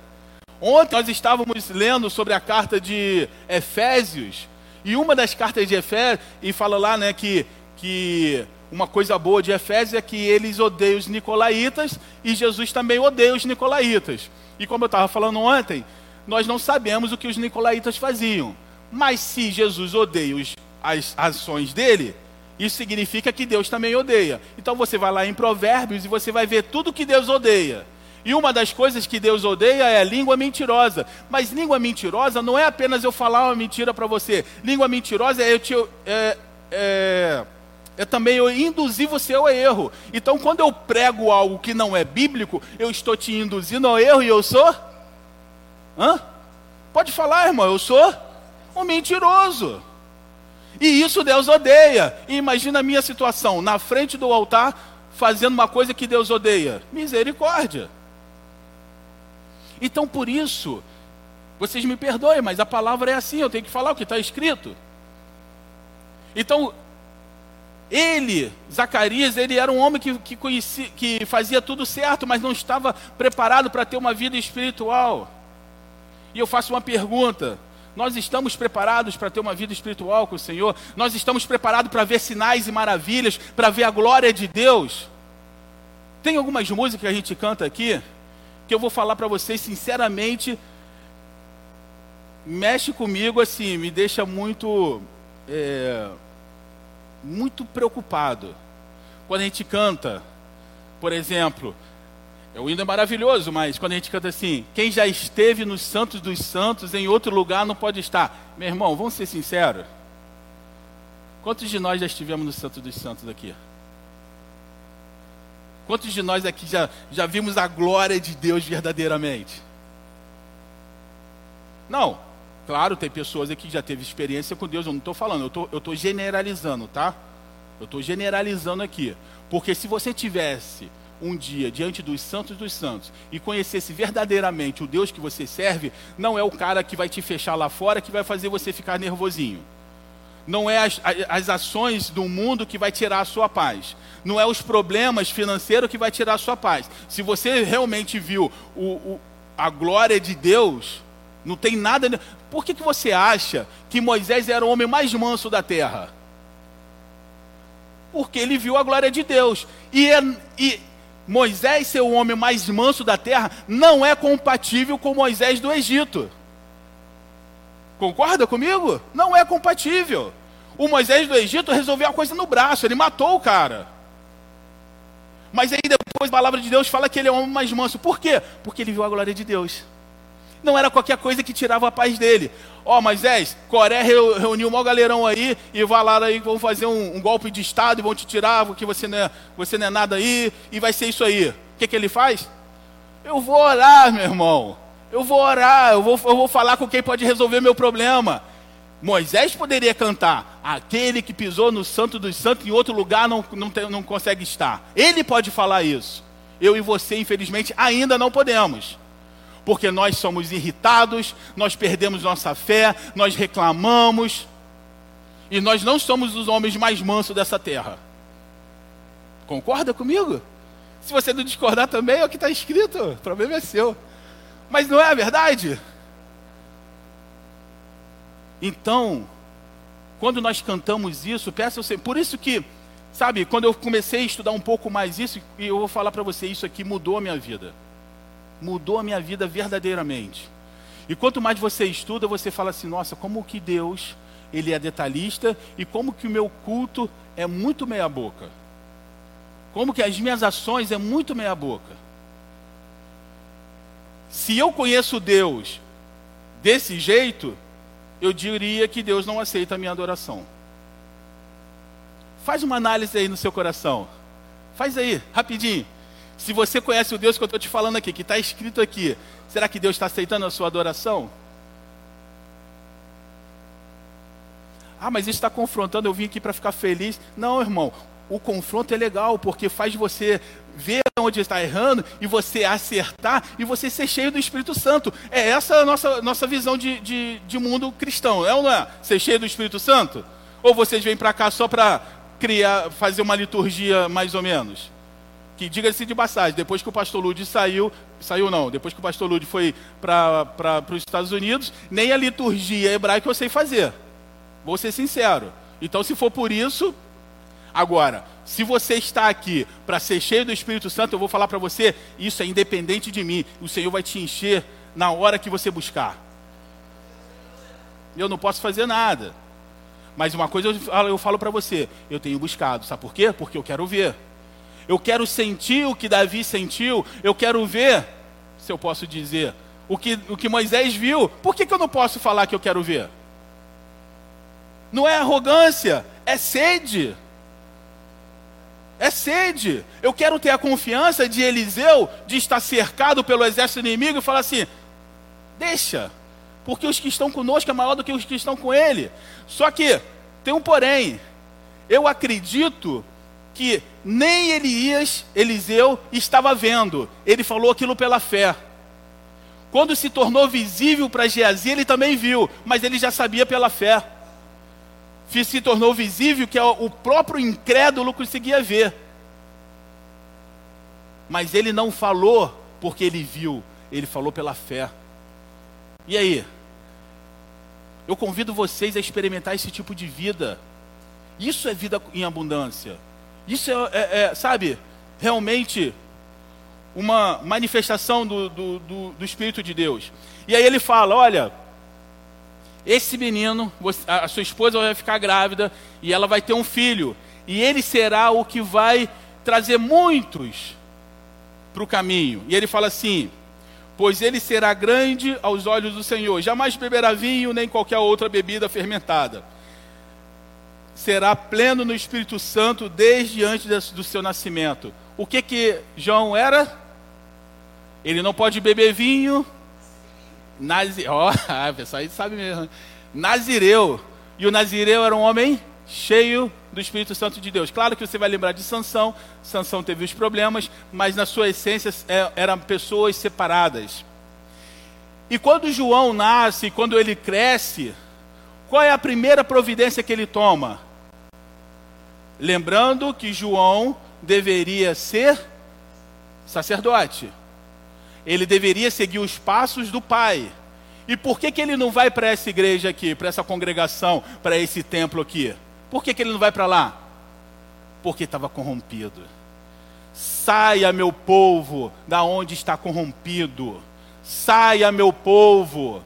Ontem nós estávamos lendo sobre a carta de Efésios, e uma das cartas de Efésios, e fala lá né, que, que uma coisa boa de Efésios é que eles odeiam os nicolaítas e Jesus também odeia os nicolaítas. E como eu estava falando ontem, nós não sabemos o que os nicolaítas faziam. Mas se Jesus odeia os, as ações dele, isso significa que Deus também odeia. Então você vai lá em Provérbios e você vai ver tudo que Deus odeia. E uma das coisas que Deus odeia é a língua mentirosa. Mas língua mentirosa não é apenas eu falar uma mentira para você. Língua mentirosa é eu te. É, é, é também eu induzir você ao erro. Então, quando eu prego algo que não é bíblico, eu estou te induzindo ao erro e eu sou? Hã? Pode falar, irmão, eu sou um mentiroso. E isso Deus odeia. E imagina a minha situação, na frente do altar, fazendo uma coisa que Deus odeia. Misericórdia. Então, por isso, vocês me perdoem, mas a palavra é assim, eu tenho que falar o que está escrito. Então, ele, Zacarias, ele era um homem que, que, conhecia, que fazia tudo certo, mas não estava preparado para ter uma vida espiritual. E eu faço uma pergunta: nós estamos preparados para ter uma vida espiritual com o Senhor? Nós estamos preparados para ver sinais e maravilhas, para ver a glória de Deus? Tem algumas músicas que a gente canta aqui, que eu vou falar para vocês sinceramente, mexe comigo assim, me deixa muito. É muito preocupado. Quando a gente canta, por exemplo, o hino é maravilhoso, mas quando a gente canta assim, quem já esteve nos santos dos santos, em outro lugar não pode estar. Meu irmão, vamos ser sinceros. Quantos de nós já estivemos no santo dos santos aqui? Quantos de nós aqui já, já vimos a glória de Deus verdadeiramente? Não. Claro, tem pessoas aqui que já teve experiência com Deus, eu não estou falando, eu estou generalizando, tá? Eu estou generalizando aqui. Porque se você tivesse um dia diante dos santos dos santos e conhecesse verdadeiramente o Deus que você serve, não é o cara que vai te fechar lá fora que vai fazer você ficar nervosinho. Não é as, as ações do mundo que vai tirar a sua paz. Não é os problemas financeiros que vai tirar a sua paz. Se você realmente viu o, o, a glória de Deus, não tem nada. Por que, que você acha que Moisés era o homem mais manso da terra? Porque ele viu a glória de Deus. E, é, e Moisés ser o homem mais manso da terra não é compatível com Moisés do Egito. Concorda comigo? Não é compatível. O Moisés do Egito resolveu a coisa no braço, ele matou o cara. Mas aí depois a palavra de Deus fala que ele é o homem mais manso. Por quê? Porque ele viu a glória de Deus. Não era qualquer coisa que tirava a paz dele. Ó, oh, Moisés, Coré reuniu um maior galerão aí e vai lá aí, vão fazer um, um, golpe de Estado e vão te tirar, porque você não, é, você não é nada aí, e vai ser isso aí. O que, que ele faz? Eu vou orar, meu irmão. Eu vou orar, eu vou, eu vou falar com quem pode resolver meu problema. Moisés poderia cantar: aquele que pisou no santo dos santos em outro lugar não, não, tem, não consegue estar. Ele pode falar isso. Eu e você, infelizmente, ainda não podemos porque nós somos irritados, nós perdemos nossa fé, nós reclamamos, e nós não somos os homens mais mansos dessa terra. Concorda comigo? Se você não discordar também, é o que está escrito, o problema é seu. Mas não é a verdade? Então, quando nós cantamos isso, peça você, por isso que, sabe, quando eu comecei a estudar um pouco mais isso, e eu vou falar para você, isso aqui mudou a minha vida mudou a minha vida verdadeiramente. E quanto mais você estuda, você fala assim: nossa, como que Deus ele é detalhista e como que o meu culto é muito meia boca. Como que as minhas ações é muito meia boca. Se eu conheço Deus desse jeito, eu diria que Deus não aceita a minha adoração. Faz uma análise aí no seu coração. Faz aí, rapidinho. Se você conhece o Deus que eu estou te falando aqui, que está escrito aqui, será que Deus está aceitando a sua adoração? Ah, mas isso está confrontando, eu vim aqui para ficar feliz. Não, irmão, o confronto é legal, porque faz você ver onde está errando e você acertar e você ser cheio do Espírito Santo. É essa a nossa, nossa visão de, de, de mundo cristão, é ou não é? Ser cheio do Espírito Santo? Ou vocês vêm para cá só para criar, fazer uma liturgia mais ou menos? Que diga-se de passagem, depois que o pastor Ludi saiu, saiu não, depois que o pastor Ludi foi para os Estados Unidos, nem a liturgia hebraica eu sei fazer. Vou ser sincero. Então, se for por isso, agora, se você está aqui para ser cheio do Espírito Santo, eu vou falar para você, isso é independente de mim. O Senhor vai te encher na hora que você buscar. Eu não posso fazer nada. Mas uma coisa eu falo, eu falo para você, eu tenho buscado. Sabe por quê? Porque eu quero ver. Eu quero sentir o que Davi sentiu. Eu quero ver, se eu posso dizer, o que, o que Moisés viu. Por que, que eu não posso falar que eu quero ver? Não é arrogância, é sede. É sede. Eu quero ter a confiança de Eliseu, de estar cercado pelo exército inimigo e falar assim: deixa, porque os que estão conosco é maior do que os que estão com ele. Só que, tem um porém, eu acredito que nem Elias, Eliseu, estava vendo. Ele falou aquilo pela fé. Quando se tornou visível para Geazi, ele também viu, mas ele já sabia pela fé. Se tornou visível que o próprio incrédulo conseguia ver. Mas ele não falou porque ele viu, ele falou pela fé. E aí? Eu convido vocês a experimentar esse tipo de vida. Isso é vida em abundância. Isso é, é, é sabe, realmente uma manifestação do, do, do, do, Espírito de Deus. E aí ele fala: olha, esse menino, a sua esposa vai ficar grávida e ela vai ter um filho, e ele será o que vai trazer muitos para o caminho. E ele fala assim: pois ele será grande aos olhos do Senhor, jamais beberá vinho nem qualquer outra bebida fermentada será pleno no Espírito Santo desde antes do seu nascimento. O que que João era? Ele não pode beber vinho Nazi... Ó, oh, pessoal aí sabe mesmo. Nazireu. E o Nazireu era um homem cheio do Espírito Santo de Deus. Claro que você vai lembrar de Sansão. Sansão teve os problemas, mas na sua essência é, eram pessoas separadas. E quando João nasce, quando ele cresce, qual é a primeira providência que ele toma? Lembrando que João deveria ser sacerdote. Ele deveria seguir os passos do pai. E por que, que ele não vai para essa igreja aqui, para essa congregação, para esse templo aqui? Por que, que ele não vai para lá? Porque estava corrompido. Saia, meu povo, da onde está corrompido. Saia, meu povo.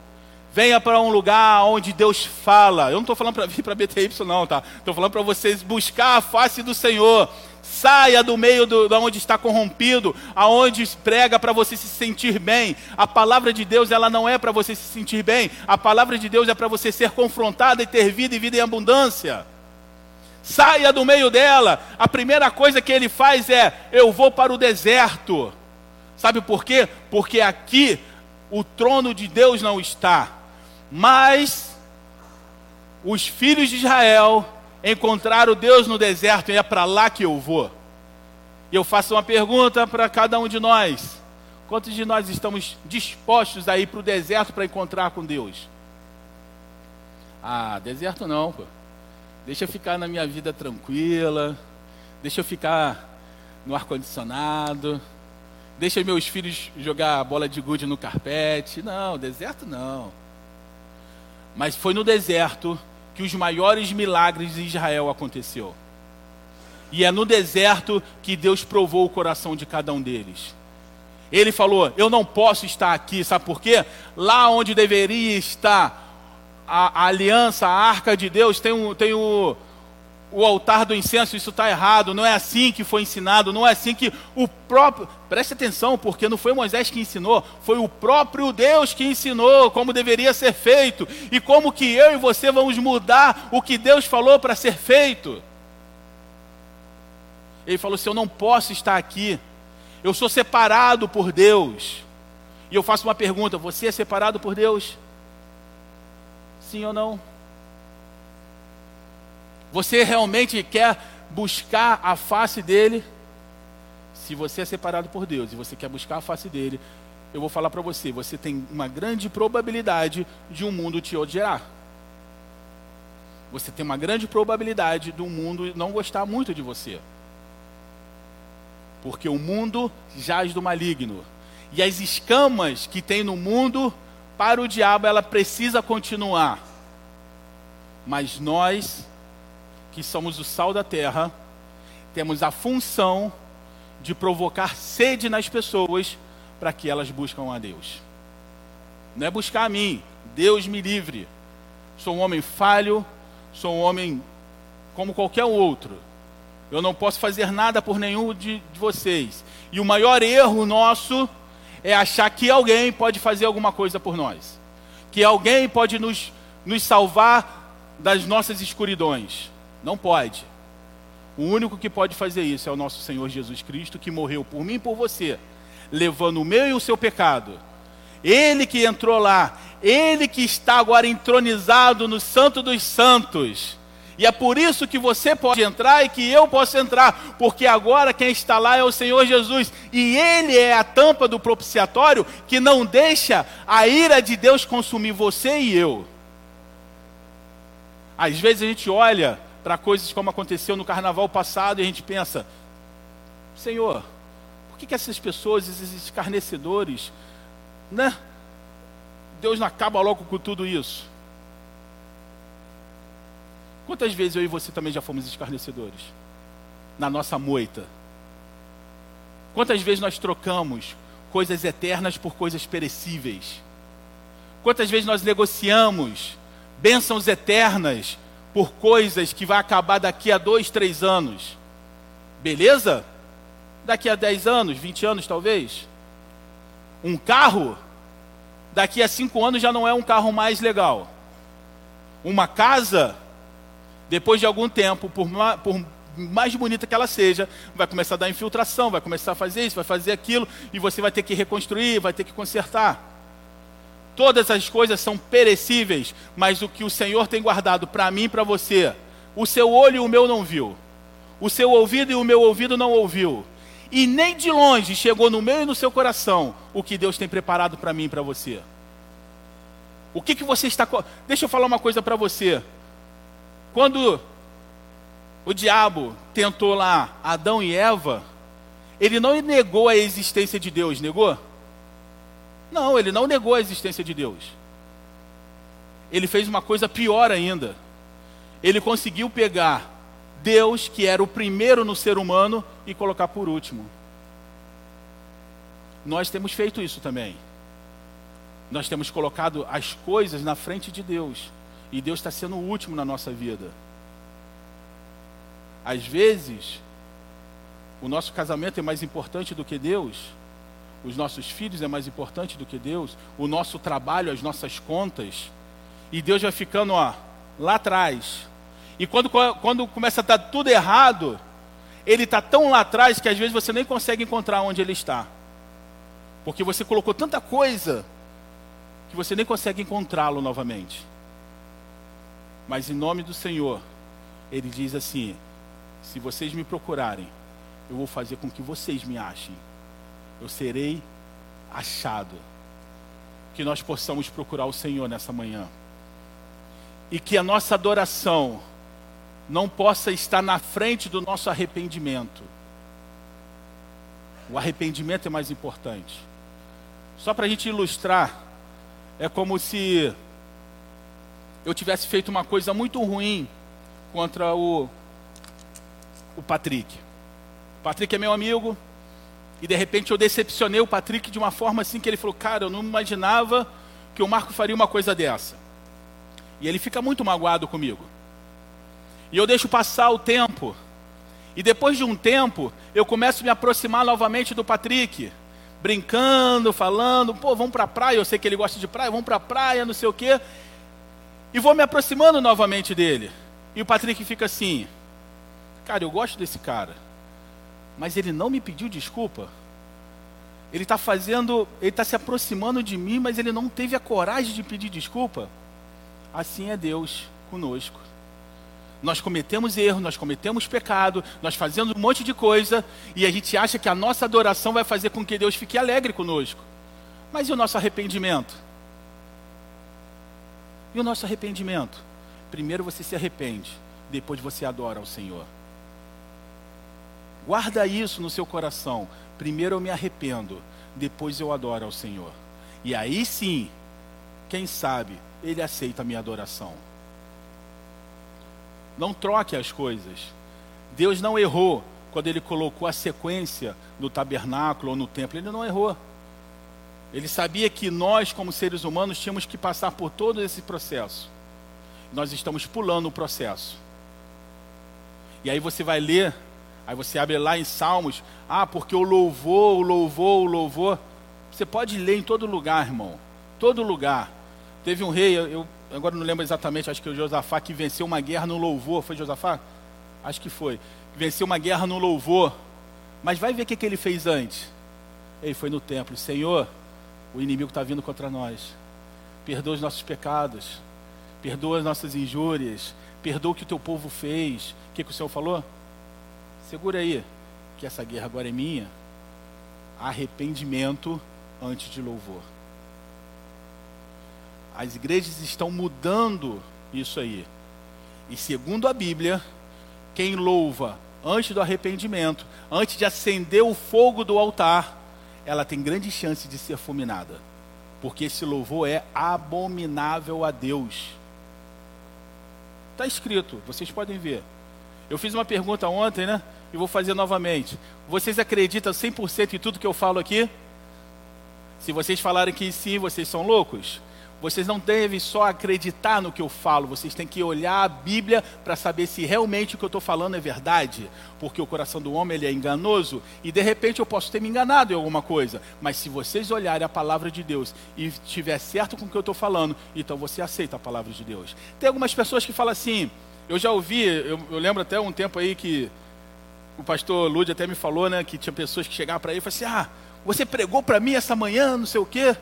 Venha para um lugar onde Deus fala. Eu não estou falando para vir para BTY, não, tá? Estou falando para vocês buscar a face do Senhor. Saia do meio do, de onde está corrompido, aonde prega para você se sentir bem. A palavra de Deus ela não é para você se sentir bem. A palavra de Deus é para você ser confrontado e ter vida e vida em abundância. Saia do meio dela. A primeira coisa que ele faz é: eu vou para o deserto. Sabe por quê? Porque aqui o trono de Deus não está. Mas os filhos de Israel encontrar o Deus no deserto e é para lá que eu vou. E eu faço uma pergunta para cada um de nós: quantos de nós estamos dispostos a ir para o deserto para encontrar com Deus? Ah, deserto não, pô. Deixa eu ficar na minha vida tranquila, deixa eu ficar no ar-condicionado, deixa meus filhos jogar bola de gude no carpete. Não, deserto não. Mas foi no deserto que os maiores milagres de Israel aconteceu. E é no deserto que Deus provou o coração de cada um deles. Ele falou: Eu não posso estar aqui, sabe por quê? Lá onde deveria estar a, a aliança, a arca de Deus, tem, um, tem o, o altar do incenso, isso está errado, não é assim que foi ensinado, não é assim que o próprio. Preste atenção, porque não foi Moisés que ensinou, foi o próprio Deus que ensinou como deveria ser feito e como que eu e você vamos mudar o que Deus falou para ser feito. Ele falou assim: Eu não posso estar aqui, eu sou separado por Deus. E eu faço uma pergunta: Você é separado por Deus? Sim ou não? Você realmente quer buscar a face dele? Se você é separado por Deus e você quer buscar a face dele, eu vou falar para você: você tem uma grande probabilidade de um mundo te odiar. Você tem uma grande probabilidade do mundo não gostar muito de você. Porque o mundo jaz do maligno. E as escamas que tem no mundo, para o diabo, ela precisa continuar. Mas nós que somos o sal da terra, temos a função de provocar sede nas pessoas para que elas buscam a Deus. Não é buscar a mim, Deus me livre. Sou um homem falho, sou um homem como qualquer outro. Eu não posso fazer nada por nenhum de, de vocês. E o maior erro nosso é achar que alguém pode fazer alguma coisa por nós. Que alguém pode nos, nos salvar das nossas escuridões. Não pode. O único que pode fazer isso é o nosso Senhor Jesus Cristo, que morreu por mim e por você, levando o meu e o seu pecado. Ele que entrou lá, ele que está agora entronizado no Santo dos Santos. E é por isso que você pode entrar e que eu posso entrar, porque agora quem está lá é o Senhor Jesus, e Ele é a tampa do propiciatório que não deixa a ira de Deus consumir você e eu. Às vezes a gente olha para coisas como aconteceu no carnaval passado e a gente pensa: Senhor, por que, que essas pessoas, esses escarnecedores, né? Deus não acaba logo com tudo isso. Quantas vezes eu e você também já fomos escarnecedores? Na nossa moita. Quantas vezes nós trocamos coisas eternas por coisas perecíveis? Quantas vezes nós negociamos bênçãos eternas por coisas que vai acabar daqui a dois, três anos. Beleza? Daqui a dez anos, vinte anos talvez. Um carro, daqui a cinco anos já não é um carro mais legal. Uma casa, depois de algum tempo, por, por mais bonita que ela seja, vai começar a dar infiltração, vai começar a fazer isso, vai fazer aquilo, e você vai ter que reconstruir, vai ter que consertar. Todas as coisas são perecíveis, mas o que o Senhor tem guardado para mim e para você, o seu olho e o meu não viu, o seu ouvido e o meu ouvido não ouviu, e nem de longe chegou no meu e no seu coração o que Deus tem preparado para mim e para você. O que, que você está. Deixa eu falar uma coisa para você. Quando o diabo tentou lá Adão e Eva, ele não negou a existência de Deus, negou? Não, ele não negou a existência de Deus. Ele fez uma coisa pior ainda. Ele conseguiu pegar Deus, que era o primeiro no ser humano, e colocar por último. Nós temos feito isso também. Nós temos colocado as coisas na frente de Deus. E Deus está sendo o último na nossa vida. Às vezes, o nosso casamento é mais importante do que Deus, os nossos filhos é mais importante do que Deus, o nosso trabalho, as nossas contas, e Deus vai ficando ó, lá atrás. E quando, quando começa a estar tudo errado, Ele está tão lá atrás que às vezes você nem consegue encontrar onde Ele está. Porque você colocou tanta coisa que você nem consegue encontrá-lo novamente. Mas em nome do Senhor, Ele diz assim: se vocês me procurarem, eu vou fazer com que vocês me achem. Eu serei achado. Que nós possamos procurar o Senhor nessa manhã. E que a nossa adoração não possa estar na frente do nosso arrependimento. O arrependimento é mais importante. Só para a gente ilustrar, é como se eu tivesse feito uma coisa muito ruim contra o, o Patrick. O Patrick é meu amigo, e de repente eu decepcionei o Patrick de uma forma assim que ele falou: Cara, eu não imaginava que o Marco faria uma coisa dessa. E ele fica muito magoado comigo. E eu deixo passar o tempo. E depois de um tempo, eu começo a me aproximar novamente do Patrick. Brincando, falando, pô, vamos para a praia. Eu sei que ele gosta de praia, vamos para a praia, não sei o quê. E vou me aproximando novamente dele. E o Patrick fica assim: Cara, eu gosto desse cara. Mas ele não me pediu desculpa. Ele está fazendo, ele está se aproximando de mim, mas ele não teve a coragem de pedir desculpa. Assim é Deus conosco. Nós cometemos erro, nós cometemos pecado, nós fazemos um monte de coisa e a gente acha que a nossa adoração vai fazer com que Deus fique alegre conosco. Mas e o nosso arrependimento? E o nosso arrependimento? Primeiro você se arrepende, depois você adora ao Senhor. Guarda isso no seu coração. Primeiro eu me arrependo, depois eu adoro ao Senhor. E aí sim, quem sabe, Ele aceita a minha adoração. Não troque as coisas. Deus não errou quando ele colocou a sequência no tabernáculo ou no templo. Ele não errou. Ele sabia que nós, como seres humanos, tínhamos que passar por todo esse processo. Nós estamos pulando o processo. E aí você vai ler, aí você abre lá em Salmos, ah, porque o louvor, o louvor, o louvor. Você pode ler em todo lugar, irmão. Todo lugar. Teve um rei, eu, agora não lembro exatamente, acho que o Josafá que venceu uma guerra no louvor. Foi Josafá? Acho que foi. Venceu uma guerra no louvor. Mas vai ver o que, que ele fez antes. Ele foi no templo. Senhor, o inimigo está vindo contra nós. Perdoa os nossos pecados. Perdoa as nossas injúrias. Perdoa o que o teu povo fez. O que, que o Senhor falou? Segura aí, que essa guerra agora é minha. Arrependimento antes de louvor. As igrejas estão mudando isso aí. E segundo a Bíblia, quem louva antes do arrependimento, antes de acender o fogo do altar, ela tem grande chance de ser fulminada. Porque esse louvor é abominável a Deus. Está escrito, vocês podem ver. Eu fiz uma pergunta ontem, né? E vou fazer novamente. Vocês acreditam 100% em tudo que eu falo aqui? Se vocês falarem que sim, vocês são loucos? Vocês não devem só acreditar no que eu falo, vocês têm que olhar a Bíblia para saber se realmente o que eu estou falando é verdade. Porque o coração do homem ele é enganoso e de repente eu posso ter me enganado em alguma coisa. Mas se vocês olharem a palavra de Deus e estiver certo com o que eu estou falando, então você aceita a palavra de Deus. Tem algumas pessoas que falam assim, eu já ouvi, eu, eu lembro até um tempo aí que o pastor Lúdio até me falou, né, que tinha pessoas que chegavam para ele e falavam assim, ah, você pregou para mim essa manhã, não sei o quê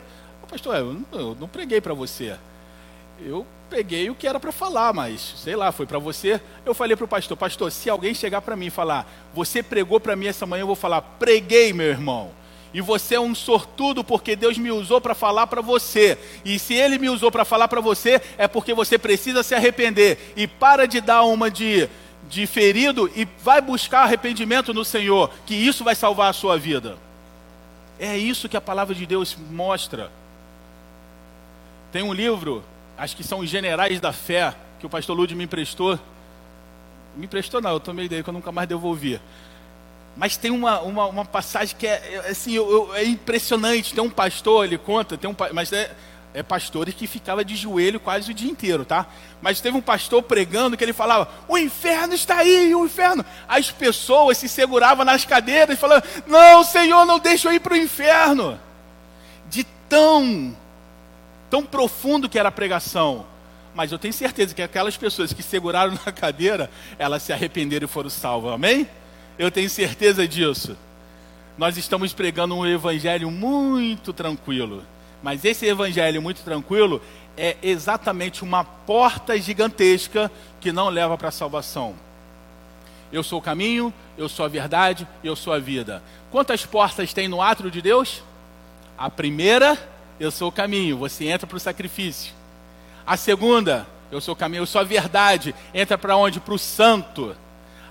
pastor, eu não, eu não preguei para você. Eu peguei o que era para falar, mas sei lá, foi para você. Eu falei para o pastor, pastor, se alguém chegar para mim e falar, você pregou para mim essa manhã, eu vou falar, preguei, meu irmão. E você é um sortudo porque Deus me usou para falar para você. E se Ele me usou para falar para você, é porque você precisa se arrepender. E para de dar uma de, de ferido e vai buscar arrependimento no Senhor, que isso vai salvar a sua vida. É isso que a palavra de Deus mostra. Tem um livro, acho que são os Generais da Fé, que o pastor Lud me emprestou. Me emprestou não, eu tomei dele que eu nunca mais devolvi. Mas tem uma, uma, uma passagem que é, assim, eu, eu, é impressionante. Tem um pastor, ele conta, tem um, mas é, é pastores que ficava de joelho quase o dia inteiro, tá? Mas teve um pastor pregando que ele falava: "O inferno está aí, o inferno". As pessoas se seguravam nas cadeiras e falavam: "Não, Senhor, não deixa eu ir para o inferno". De tão tão profundo que era a pregação. Mas eu tenho certeza que aquelas pessoas que seguraram na cadeira, elas se arrependeram e foram salvas. Amém? Eu tenho certeza disso. Nós estamos pregando um evangelho muito tranquilo. Mas esse evangelho muito tranquilo é exatamente uma porta gigantesca que não leva para a salvação. Eu sou o caminho, eu sou a verdade, eu sou a vida. Quantas portas tem no átrio de Deus? A primeira, eu sou o caminho, você entra para o sacrifício. A segunda, eu sou o caminho, eu sou a verdade, entra para onde? Para o santo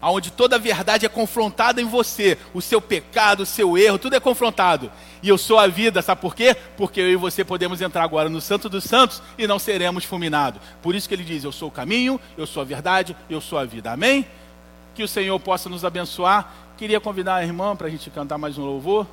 onde toda a verdade é confrontada em você, o seu pecado, o seu erro, tudo é confrontado. E eu sou a vida, sabe por quê? Porque eu e você podemos entrar agora no Santo dos Santos e não seremos fulminados. Por isso que ele diz: Eu sou o caminho, eu sou a verdade, eu sou a vida. Amém? Que o Senhor possa nos abençoar. Queria convidar a irmã para a gente cantar mais um louvor.